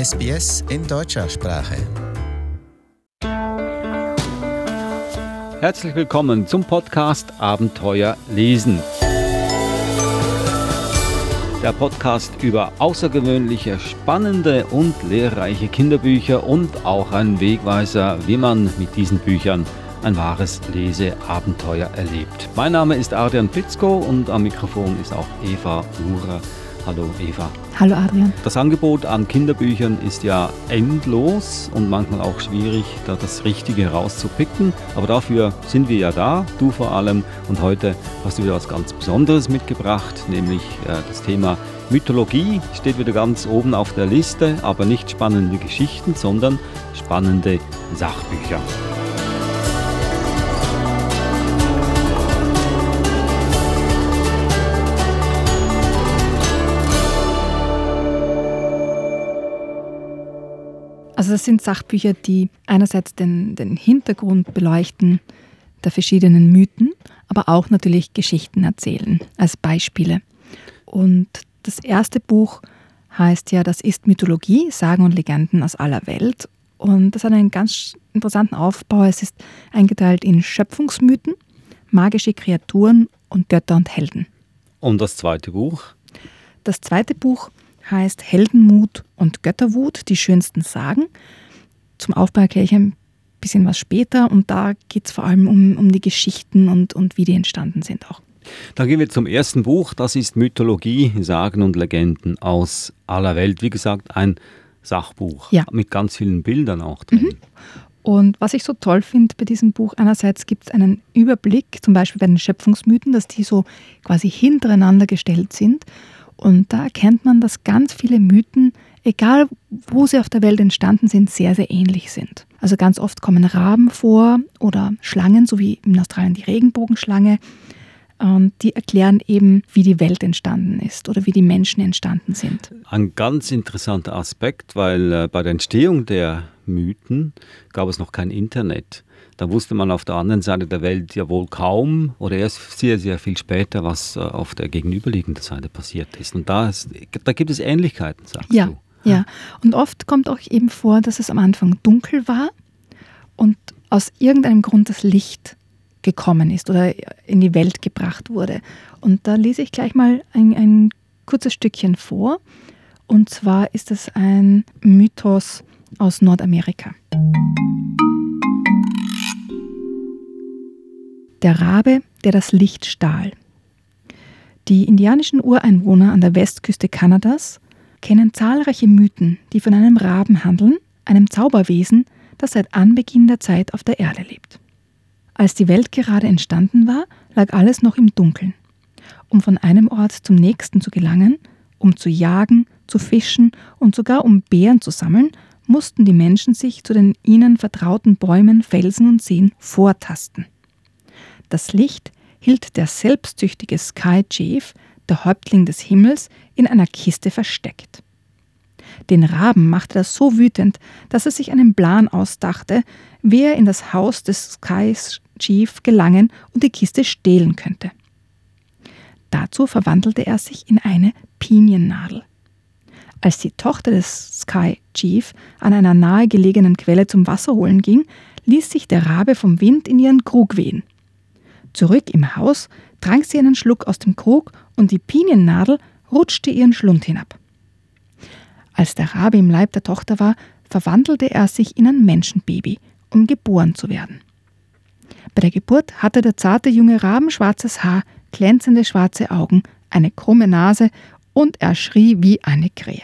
SBS in deutscher Sprache. Herzlich willkommen zum Podcast Abenteuer lesen. Der Podcast über außergewöhnliche, spannende und lehrreiche Kinderbücher und auch ein Wegweiser, wie man mit diesen Büchern ein wahres Leseabenteuer erlebt. Mein Name ist Adrian Pitzko und am Mikrofon ist auch Eva Lurer. Hallo Eva. Hallo Adrian. Das Angebot an Kinderbüchern ist ja endlos und manchmal auch schwierig, da das Richtige herauszupicken. Aber dafür sind wir ja da, du vor allem. Und heute hast du wieder was ganz Besonderes mitgebracht, nämlich äh, das Thema Mythologie steht wieder ganz oben auf der Liste, aber nicht spannende Geschichten, sondern spannende Sachbücher. Also das sind Sachbücher, die einerseits den, den Hintergrund beleuchten der verschiedenen Mythen, aber auch natürlich Geschichten erzählen als Beispiele. Und das erste Buch heißt ja, das ist Mythologie, Sagen und Legenden aus aller Welt. Und das hat einen ganz interessanten Aufbau. Es ist eingeteilt in Schöpfungsmythen, magische Kreaturen und Götter und Helden. Und das zweite Buch? Das zweite Buch heißt Heldenmut und Götterwut, die schönsten Sagen. Zum Aufbau erkläre ich ein bisschen was später und da geht es vor allem um, um die Geschichten und, und wie die entstanden sind auch. Dann gehen wir zum ersten Buch, das ist Mythologie, Sagen und Legenden aus aller Welt. Wie gesagt, ein Sachbuch ja. mit ganz vielen Bildern auch drin. Mhm. Und was ich so toll finde bei diesem Buch, einerseits gibt es einen Überblick, zum Beispiel bei den Schöpfungsmythen, dass die so quasi hintereinander gestellt sind. Und da erkennt man, dass ganz viele Mythen, egal wo sie auf der Welt entstanden sind, sehr, sehr ähnlich sind. Also ganz oft kommen Raben vor oder Schlangen, so wie in Australien die Regenbogenschlange. Und die erklären eben, wie die Welt entstanden ist oder wie die Menschen entstanden sind. Ein ganz interessanter Aspekt, weil äh, bei der Entstehung der Mythen gab es noch kein Internet. Da wusste man auf der anderen Seite der Welt ja wohl kaum oder erst sehr, sehr viel später, was äh, auf der gegenüberliegenden Seite passiert ist. Und da, ist, da gibt es Ähnlichkeiten, sagst ja, du. Ja, und oft kommt auch eben vor, dass es am Anfang dunkel war und aus irgendeinem Grund das Licht gekommen ist oder in die Welt gebracht wurde. Und da lese ich gleich mal ein, ein kurzes Stückchen vor. Und zwar ist es ein Mythos aus Nordamerika. Der Rabe, der das Licht stahl. Die indianischen Ureinwohner an der Westküste Kanadas kennen zahlreiche Mythen, die von einem Raben handeln, einem Zauberwesen, das seit Anbeginn der Zeit auf der Erde lebt. Als die Welt gerade entstanden war, lag alles noch im Dunkeln. Um von einem Ort zum nächsten zu gelangen, um zu jagen, zu fischen und sogar um Beeren zu sammeln, mussten die Menschen sich zu den ihnen vertrauten Bäumen, Felsen und Seen vortasten. Das Licht hielt der selbstsüchtige Sky Chief, der Häuptling des Himmels, in einer Kiste versteckt. Den Raben machte das so wütend, dass er sich einen Plan ausdachte, wie er in das Haus des Sky Chief gelangen und die Kiste stehlen könnte. Dazu verwandelte er sich in eine Piniennadel. Als die Tochter des Sky Chief an einer nahegelegenen Quelle zum Wasser holen ging, ließ sich der Rabe vom Wind in ihren Krug wehen. Zurück im Haus trank sie einen Schluck aus dem Krug und die Piniennadel rutschte ihren Schlund hinab. Als der Rabe im Leib der Tochter war, verwandelte er sich in ein Menschenbaby, um geboren zu werden. Bei der Geburt hatte der zarte junge Raben schwarzes Haar, glänzende schwarze Augen, eine krumme Nase und er schrie wie eine Krähe.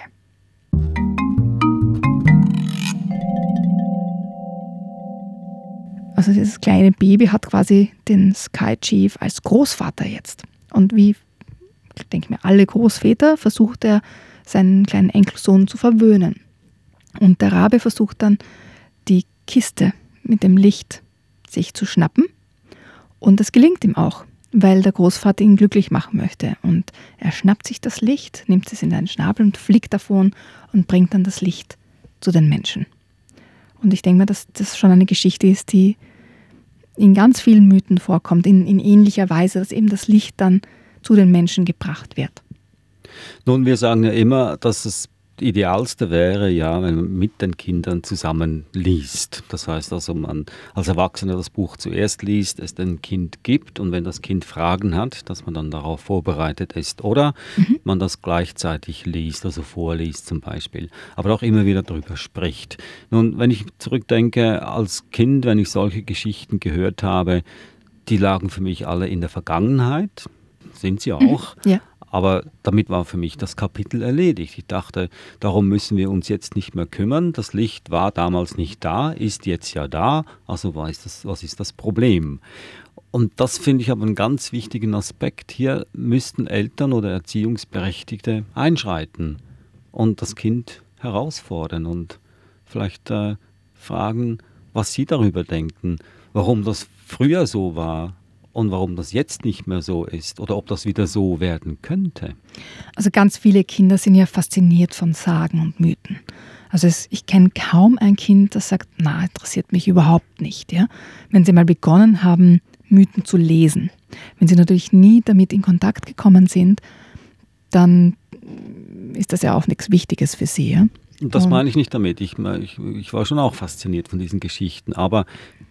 Also dieses kleine Baby hat quasi den Sky Chief als Großvater jetzt. Und wie, ich denke mir, alle Großväter versucht er, seinen kleinen Enkelsohn zu verwöhnen. Und der Rabe versucht dann, die Kiste mit dem Licht sich zu schnappen. Und das gelingt ihm auch, weil der Großvater ihn glücklich machen möchte. Und er schnappt sich das Licht, nimmt es in seinen Schnabel und fliegt davon und bringt dann das Licht zu den Menschen. Und ich denke mir, dass das schon eine Geschichte ist, die in ganz vielen Mythen vorkommt, in, in ähnlicher Weise, dass eben das Licht dann zu den Menschen gebracht wird. Nun, wir sagen ja immer, dass es Idealste wäre ja, wenn man mit den Kindern zusammen liest. Das heißt also, man als Erwachsener das Buch zuerst liest, es dem Kind gibt und wenn das Kind Fragen hat, dass man dann darauf vorbereitet ist. Oder mhm. man das gleichzeitig liest, also vorliest zum Beispiel, aber auch immer wieder darüber spricht. Nun, wenn ich zurückdenke, als Kind, wenn ich solche Geschichten gehört habe, die lagen für mich alle in der Vergangenheit, sind sie mhm. auch. Ja. Aber damit war für mich das Kapitel erledigt. Ich dachte, darum müssen wir uns jetzt nicht mehr kümmern. Das Licht war damals nicht da, ist jetzt ja da. Also was ist das, was ist das Problem? Und das finde ich aber einen ganz wichtigen Aspekt. Hier müssten Eltern oder Erziehungsberechtigte einschreiten und das Kind herausfordern und vielleicht äh, fragen, was sie darüber denken, warum das früher so war, und warum das jetzt nicht mehr so ist oder ob das wieder so werden könnte. Also ganz viele Kinder sind ja fasziniert von Sagen und Mythen. Also es, ich kenne kaum ein Kind, das sagt, na, interessiert mich überhaupt nicht. Ja? Wenn sie mal begonnen haben, Mythen zu lesen, wenn sie natürlich nie damit in Kontakt gekommen sind, dann ist das ja auch nichts Wichtiges für sie. Ja? Das meine ich nicht damit. Ich, ich, ich, war schon auch fasziniert von diesen Geschichten, aber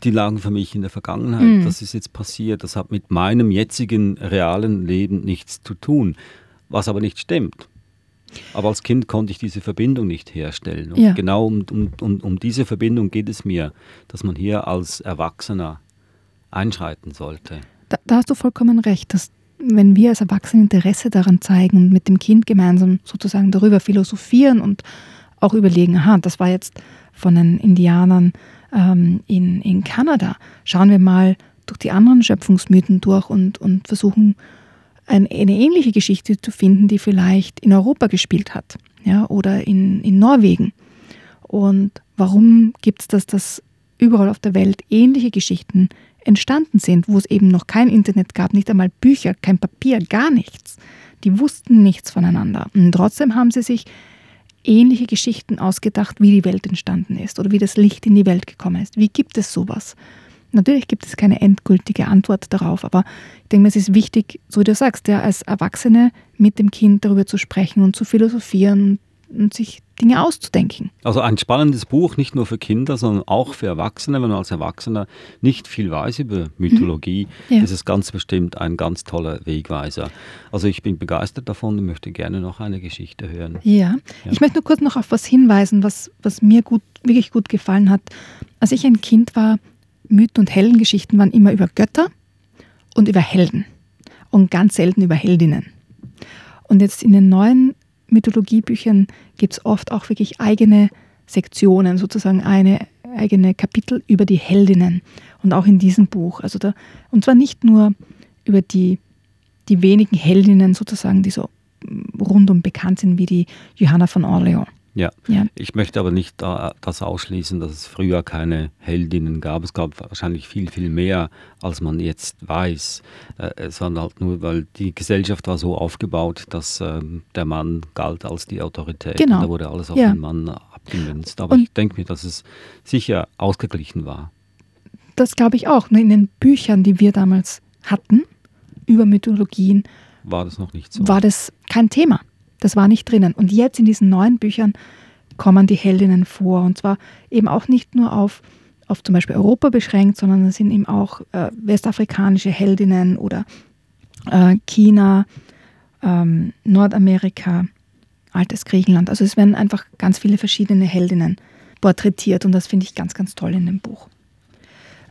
die lagen für mich in der Vergangenheit. Mhm. Das ist jetzt passiert. Das hat mit meinem jetzigen realen Leben nichts zu tun, was aber nicht stimmt. Aber als Kind konnte ich diese Verbindung nicht herstellen. Und ja. genau um, um, um, um diese Verbindung geht es mir, dass man hier als Erwachsener einschreiten sollte. Da, da hast du vollkommen recht, dass wenn wir als Erwachsene Interesse daran zeigen und mit dem Kind gemeinsam sozusagen darüber philosophieren und auch überlegen, aha, das war jetzt von den Indianern ähm, in, in Kanada. Schauen wir mal durch die anderen Schöpfungsmythen durch und, und versuchen ein, eine ähnliche Geschichte zu finden, die vielleicht in Europa gespielt hat ja, oder in, in Norwegen. Und warum gibt es das, dass überall auf der Welt ähnliche Geschichten entstanden sind, wo es eben noch kein Internet gab, nicht einmal Bücher, kein Papier, gar nichts. Die wussten nichts voneinander. Und trotzdem haben sie sich ähnliche Geschichten ausgedacht, wie die Welt entstanden ist oder wie das Licht in die Welt gekommen ist. Wie gibt es sowas? Natürlich gibt es keine endgültige Antwort darauf, aber ich denke, es ist wichtig, so wie du sagst, ja, als Erwachsene mit dem Kind darüber zu sprechen und zu philosophieren und sich Dinge auszudenken. Also ein spannendes Buch, nicht nur für Kinder, sondern auch für Erwachsene. Wenn man als Erwachsener nicht viel weiß über Mythologie, mhm. ja. ist es ganz bestimmt ein ganz toller Wegweiser. Also ich bin begeistert davon und möchte gerne noch eine Geschichte hören. Ja, ja. ich möchte nur kurz noch auf was hinweisen, was, was mir gut, wirklich gut gefallen hat. Als ich ein Kind war, Mythen und Heldengeschichten waren immer über Götter und über Helden und ganz selten über Heldinnen. Und jetzt in den neuen Mythologiebüchern gibt es oft auch wirklich eigene Sektionen, sozusagen eine eigene Kapitel über die Heldinnen. Und auch in diesem Buch. Also da, und zwar nicht nur über die, die wenigen Heldinnen sozusagen, die so rundum bekannt sind, wie die Johanna von Orleans. Ja. ja. ich möchte aber nicht das ausschließen, dass es früher keine Heldinnen gab. Es gab wahrscheinlich viel, viel mehr, als man jetzt weiß. Äh, sondern halt nur, weil die Gesellschaft war so aufgebaut, dass ähm, der Mann galt als die Autorität. Genau. da wurde alles auf ja. den Mann abgemünzt. Aber Und ich denke mir, dass es sicher ausgeglichen war. Das glaube ich auch. In den Büchern, die wir damals hatten, über Mythologien, war das noch nicht so. War das kein Thema. Das war nicht drinnen. Und jetzt in diesen neuen Büchern kommen die Heldinnen vor. Und zwar eben auch nicht nur auf, auf zum Beispiel Europa beschränkt, sondern es sind eben auch äh, westafrikanische Heldinnen oder äh, China, ähm, Nordamerika, altes Griechenland. Also es werden einfach ganz viele verschiedene Heldinnen porträtiert und das finde ich ganz, ganz toll in dem Buch.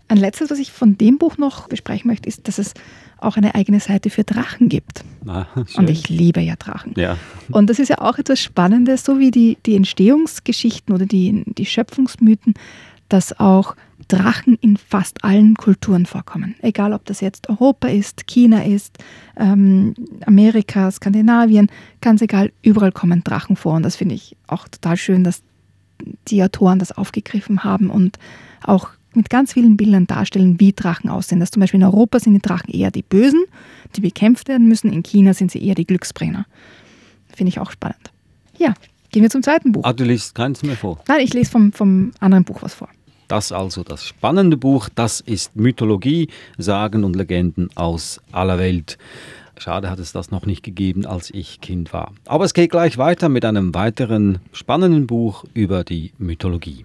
Ein letztes, was ich von dem Buch noch besprechen möchte, ist, dass es auch eine eigene Seite für Drachen gibt. Ah, und ich liebe ja Drachen. Ja. Und das ist ja auch etwas Spannendes, so wie die, die Entstehungsgeschichten oder die, die Schöpfungsmythen, dass auch Drachen in fast allen Kulturen vorkommen. Egal, ob das jetzt Europa ist, China ist, ähm, Amerika, Skandinavien, ganz egal, überall kommen Drachen vor. Und das finde ich auch total schön, dass die Autoren das aufgegriffen haben und auch mit ganz vielen Bildern darstellen, wie Drachen aussehen. Dass zum Beispiel in Europa sind die Drachen eher die Bösen, die bekämpft werden müssen. In China sind sie eher die Glücksbringer. Finde ich auch spannend. Ja, gehen wir zum zweiten Buch. Ah, du liest keins mehr vor? Nein, ich lese vom, vom anderen Buch was vor. Das also das spannende Buch, das ist Mythologie, Sagen und Legenden aus aller Welt. Schade hat es das noch nicht gegeben, als ich Kind war. Aber es geht gleich weiter mit einem weiteren spannenden Buch über die Mythologie.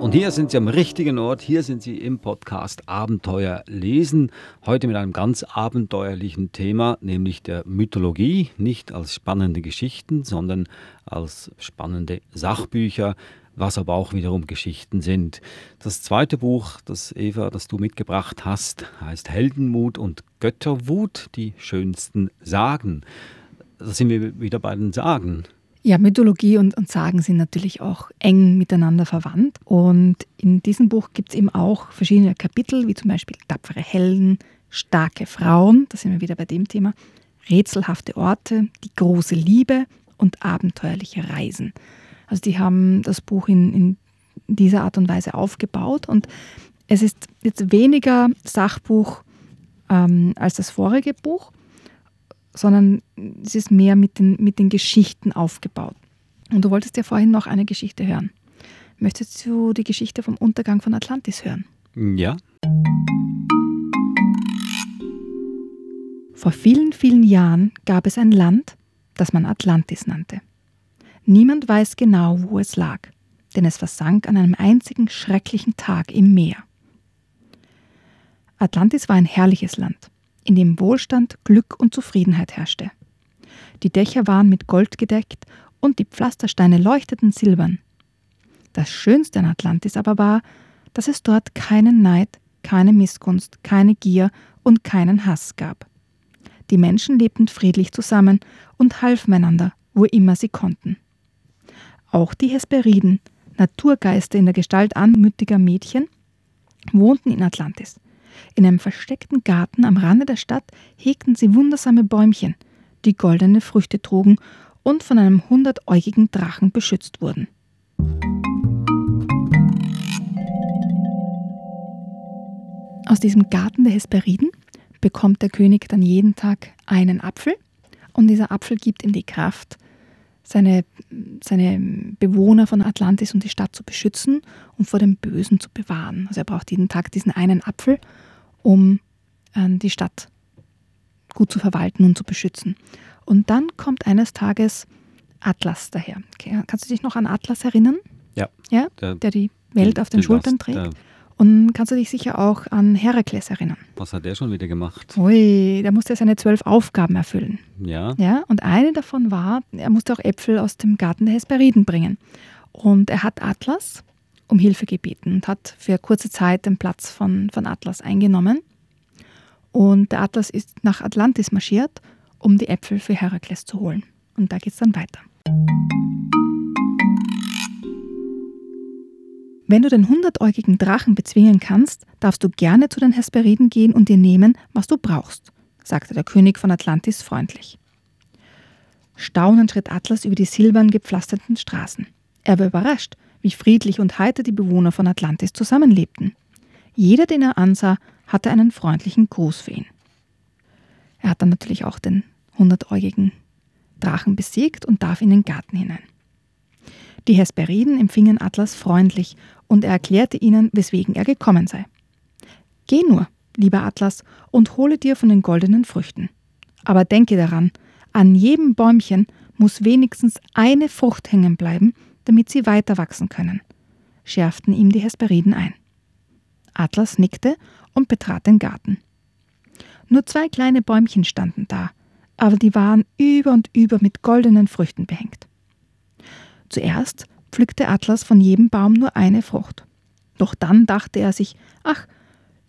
Und hier sind Sie am richtigen Ort, hier sind Sie im Podcast Abenteuer lesen. Heute mit einem ganz abenteuerlichen Thema, nämlich der Mythologie. Nicht als spannende Geschichten, sondern als spannende Sachbücher, was aber auch wiederum Geschichten sind. Das zweite Buch, das Eva, das du mitgebracht hast, heißt Heldenmut und Götterwut, die schönsten Sagen. Da sind wir wieder bei den Sagen. Ja, Mythologie und, und Sagen sind natürlich auch eng miteinander verwandt. Und in diesem Buch gibt es eben auch verschiedene Kapitel, wie zum Beispiel tapfere Helden, starke Frauen, da sind wir wieder bei dem Thema, rätselhafte Orte, die große Liebe und abenteuerliche Reisen. Also die haben das Buch in, in dieser Art und Weise aufgebaut und es ist jetzt weniger Sachbuch ähm, als das vorige Buch, sondern es ist mehr mit den, mit den Geschichten aufgebaut. Und du wolltest ja vorhin noch eine Geschichte hören. Möchtest du die Geschichte vom Untergang von Atlantis hören? Ja. Vor vielen, vielen Jahren gab es ein Land, das man Atlantis nannte. Niemand weiß genau, wo es lag, denn es versank an einem einzigen schrecklichen Tag im Meer. Atlantis war ein herrliches Land in dem Wohlstand, Glück und Zufriedenheit herrschte. Die Dächer waren mit Gold gedeckt und die Pflastersteine leuchteten silbern. Das Schönste an Atlantis aber war, dass es dort keinen Neid, keine Missgunst, keine Gier und keinen Hass gab. Die Menschen lebten friedlich zusammen und halfen einander, wo immer sie konnten. Auch die Hesperiden, Naturgeister in der Gestalt anmütiger Mädchen, wohnten in Atlantis. In einem versteckten Garten am Rande der Stadt hegten sie wundersame Bäumchen, die goldene Früchte trugen und von einem hundertäugigen Drachen beschützt wurden. Aus diesem Garten der Hesperiden bekommt der König dann jeden Tag einen Apfel und dieser Apfel gibt ihm die Kraft, seine, seine Bewohner von Atlantis und die Stadt zu beschützen und vor dem Bösen zu bewahren. Also er braucht jeden Tag diesen einen Apfel um äh, die Stadt gut zu verwalten und zu beschützen. Und dann kommt eines Tages Atlas daher. Okay, kannst du dich noch an Atlas erinnern? Ja. ja? Der, der die Welt auf den Schultern trägt. Und kannst du dich sicher auch an Herakles erinnern? Was hat der schon wieder gemacht? Ui, der musste seine zwölf Aufgaben erfüllen. Ja. Ja, und eine davon war, er musste auch Äpfel aus dem Garten der Hesperiden bringen. Und er hat Atlas um Hilfe gebeten und hat für kurze Zeit den Platz von, von Atlas eingenommen. Und der Atlas ist nach Atlantis marschiert, um die Äpfel für Herakles zu holen. Und da geht es dann weiter. Wenn du den hundertäugigen Drachen bezwingen kannst, darfst du gerne zu den Hesperiden gehen und dir nehmen, was du brauchst, sagte der König von Atlantis freundlich. Staunend schritt Atlas über die silbern gepflasterten Straßen. Er war überrascht, wie friedlich und heiter die Bewohner von Atlantis zusammenlebten. Jeder, den er ansah, hatte einen freundlichen Gruß für ihn. Er hat dann natürlich auch den hundertäugigen Drachen besiegt und darf in den Garten hinein. Die Hesperiden empfingen Atlas freundlich und er erklärte ihnen, weswegen er gekommen sei. Geh nur, lieber Atlas, und hole dir von den goldenen Früchten. Aber denke daran, an jedem Bäumchen muss wenigstens eine Frucht hängen bleiben, damit sie weiter wachsen können, schärften ihm die Hesperiden ein. Atlas nickte und betrat den Garten. Nur zwei kleine Bäumchen standen da, aber die waren über und über mit goldenen Früchten behängt. Zuerst pflückte Atlas von jedem Baum nur eine Frucht. Doch dann dachte er sich, ach,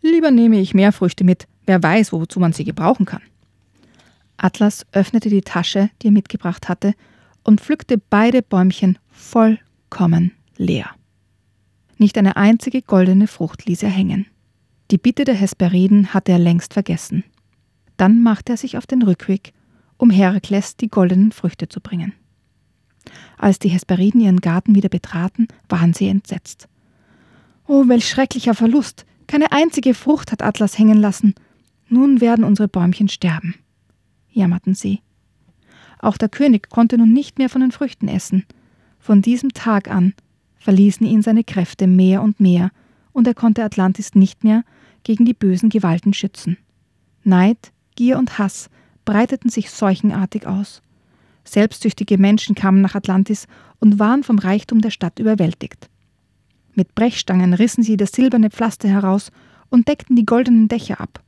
lieber nehme ich mehr Früchte mit, wer weiß, wozu man sie gebrauchen kann. Atlas öffnete die Tasche, die er mitgebracht hatte, und pflückte beide Bäumchen vollkommen leer. Nicht eine einzige goldene Frucht ließ er hängen. Die Bitte der Hesperiden hatte er längst vergessen. Dann machte er sich auf den Rückweg, um Herakles die goldenen Früchte zu bringen. Als die Hesperiden ihren Garten wieder betraten, waren sie entsetzt. Oh, welch schrecklicher Verlust! Keine einzige Frucht hat Atlas hängen lassen. Nun werden unsere Bäumchen sterben, jammerten sie. Auch der König konnte nun nicht mehr von den Früchten essen. Von diesem Tag an verließen ihn seine Kräfte mehr und mehr, und er konnte Atlantis nicht mehr gegen die bösen Gewalten schützen. Neid, Gier und Hass breiteten sich seuchenartig aus. Selbstsüchtige Menschen kamen nach Atlantis und waren vom Reichtum der Stadt überwältigt. Mit Brechstangen rissen sie das silberne Pflaster heraus und deckten die goldenen Dächer ab.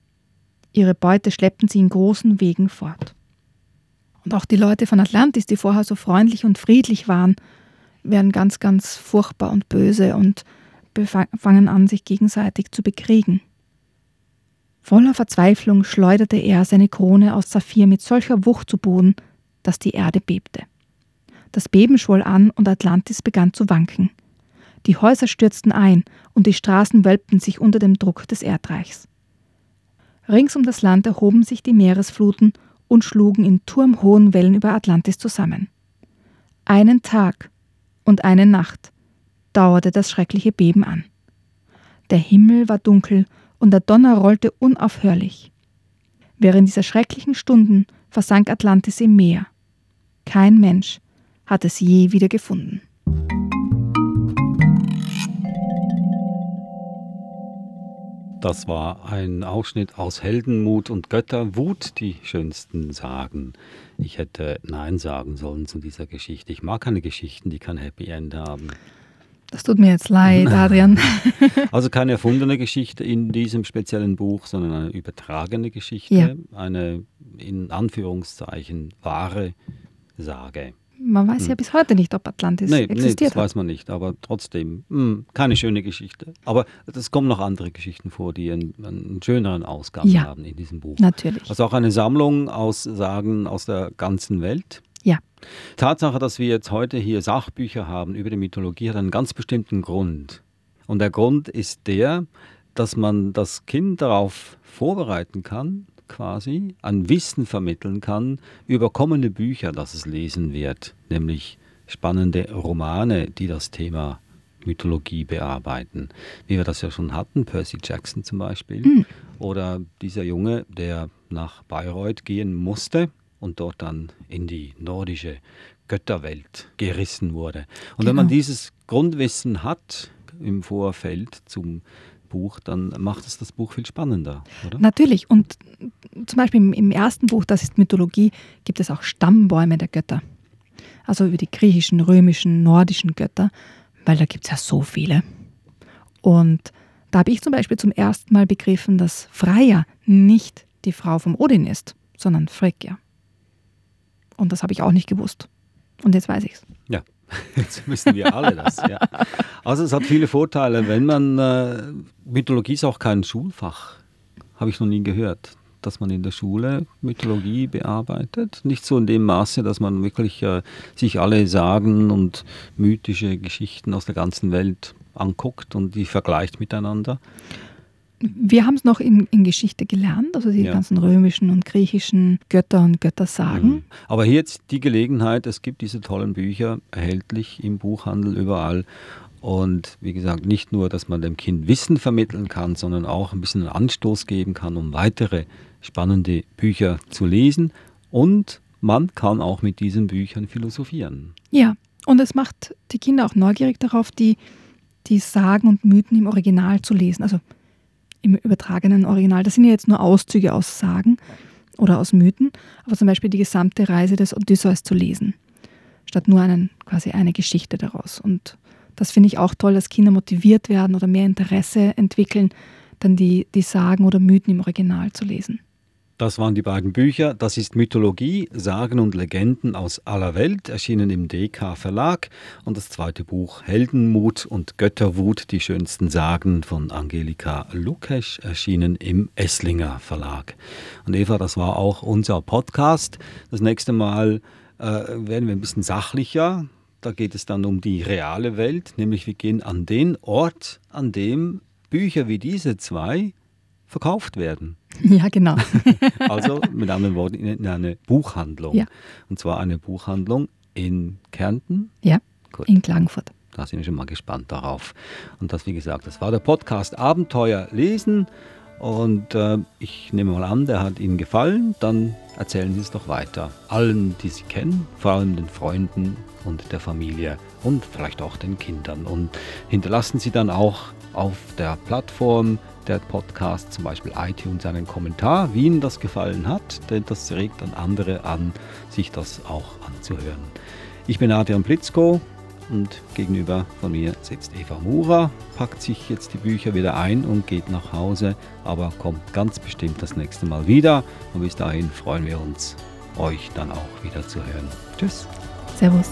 Ihre Beute schleppten sie in großen Wegen fort. Und auch die Leute von Atlantis, die vorher so freundlich und friedlich waren, werden ganz, ganz furchtbar und böse und fangen an, sich gegenseitig zu bekriegen. Voller Verzweiflung schleuderte er seine Krone aus Saphir mit solcher Wucht zu Boden, dass die Erde bebte. Das Beben schwoll an und Atlantis begann zu wanken. Die Häuser stürzten ein und die Straßen wölbten sich unter dem Druck des Erdreichs. Rings um das Land erhoben sich die Meeresfluten und schlugen in turmhohen Wellen über Atlantis zusammen. Einen Tag und eine Nacht dauerte das schreckliche Beben an. Der Himmel war dunkel und der Donner rollte unaufhörlich. Während dieser schrecklichen Stunden versank Atlantis im Meer. Kein Mensch hat es je wieder gefunden. Das war ein Ausschnitt aus Heldenmut und Götterwut, die schönsten Sagen. Ich hätte Nein sagen sollen zu dieser Geschichte. Ich mag keine Geschichten, die kein Happy End haben. Das tut mir jetzt leid, Adrian. also keine erfundene Geschichte in diesem speziellen Buch, sondern eine übertragene Geschichte, ja. eine in Anführungszeichen wahre Sage. Man weiß hm. ja bis heute nicht, ob Atlantis nee, existiert. Nee, das hat. weiß man nicht, aber trotzdem, mh, hm, keine schöne Geschichte. Aber es kommen noch andere Geschichten vor, die einen, einen schöneren Ausgang ja, haben in diesem Buch. Natürlich. Also auch eine Sammlung aus Sagen aus der ganzen Welt. Ja. Tatsache, dass wir jetzt heute hier Sachbücher haben über die Mythologie, hat einen ganz bestimmten Grund. Und der Grund ist der, dass man das Kind darauf vorbereiten kann, quasi, an Wissen vermitteln kann über kommende Bücher, das es lesen wird, nämlich spannende Romane, die das Thema Mythologie bearbeiten. Wie wir das ja schon hatten, Percy Jackson zum Beispiel. Mhm. Oder dieser Junge, der nach Bayreuth gehen musste und dort dann in die nordische Götterwelt gerissen wurde. Und genau. wenn man dieses Grundwissen hat im Vorfeld zum Buch, dann macht es das Buch viel spannender, oder? Natürlich. Und zum Beispiel im, im ersten Buch, das ist Mythologie, gibt es auch Stammbäume der Götter. Also über die griechischen, römischen, nordischen Götter, weil da gibt es ja so viele. Und da habe ich zum Beispiel zum ersten Mal begriffen, dass Freya nicht die Frau vom Odin ist, sondern Frigga. Und das habe ich auch nicht gewusst. Und jetzt weiß ich es. Ja, jetzt wissen wir alle das. Ja. Also es hat viele Vorteile. Wenn man, äh, Mythologie ist auch kein Schulfach, habe ich noch nie gehört, dass man in der Schule Mythologie bearbeitet. Nicht so in dem Maße, dass man wirklich äh, sich alle Sagen und mythische Geschichten aus der ganzen Welt anguckt und die vergleicht miteinander. Wir haben es noch in, in, Geschichte gelernt, also die ja. ganzen römischen und griechischen Götter und Göttersagen. Mhm. Aber hier jetzt die Gelegenheit, es gibt diese tollen Bücher erhältlich im Buchhandel überall. Und wie gesagt, nicht nur, dass man dem Kind Wissen vermitteln kann, sondern auch ein bisschen Anstoß geben kann, um weitere spannende Bücher zu lesen. Und man kann auch mit diesen Büchern philosophieren. Ja, und es macht die Kinder auch neugierig darauf, die, die Sagen und Mythen im Original zu lesen. Also im übertragenen Original. Das sind ja jetzt nur Auszüge aus Sagen oder aus Mythen, aber zum Beispiel die gesamte Reise des Odysseus zu lesen, statt nur einen, quasi eine Geschichte daraus. Und das finde ich auch toll, dass Kinder motiviert werden oder mehr Interesse entwickeln, dann die, die Sagen oder Mythen im Original zu lesen. Das waren die beiden Bücher. Das ist Mythologie, Sagen und Legenden aus aller Welt, erschienen im DK Verlag. Und das zweite Buch Heldenmut und Götterwut, die schönsten Sagen von Angelika Lukesch, erschienen im Esslinger Verlag. Und Eva, das war auch unser Podcast. Das nächste Mal äh, werden wir ein bisschen sachlicher. Da geht es dann um die reale Welt, nämlich wir gehen an den Ort, an dem Bücher wie diese zwei verkauft werden. Ja, genau. also mit anderen Worten in eine Buchhandlung. Ja. Und zwar eine Buchhandlung in Kärnten. Ja, Gut. in Klagenfurt. Da sind wir schon mal gespannt darauf. Und das, wie gesagt, das war der Podcast Abenteuer lesen. Und äh, ich nehme mal an, der hat Ihnen gefallen. Dann erzählen Sie es doch weiter. Allen, die Sie kennen, vor allem den Freunden und der Familie und vielleicht auch den Kindern. Und hinterlassen Sie dann auch auf der Plattform der Podcast, zum Beispiel iTunes, einen Kommentar, wie Ihnen das gefallen hat, denn das regt dann andere an, sich das auch anzuhören. Ich bin Adrian Blitzko und gegenüber von mir sitzt Eva Mura, packt sich jetzt die Bücher wieder ein und geht nach Hause, aber kommt ganz bestimmt das nächste Mal wieder und bis dahin freuen wir uns, euch dann auch wieder zu hören. Tschüss. Servus.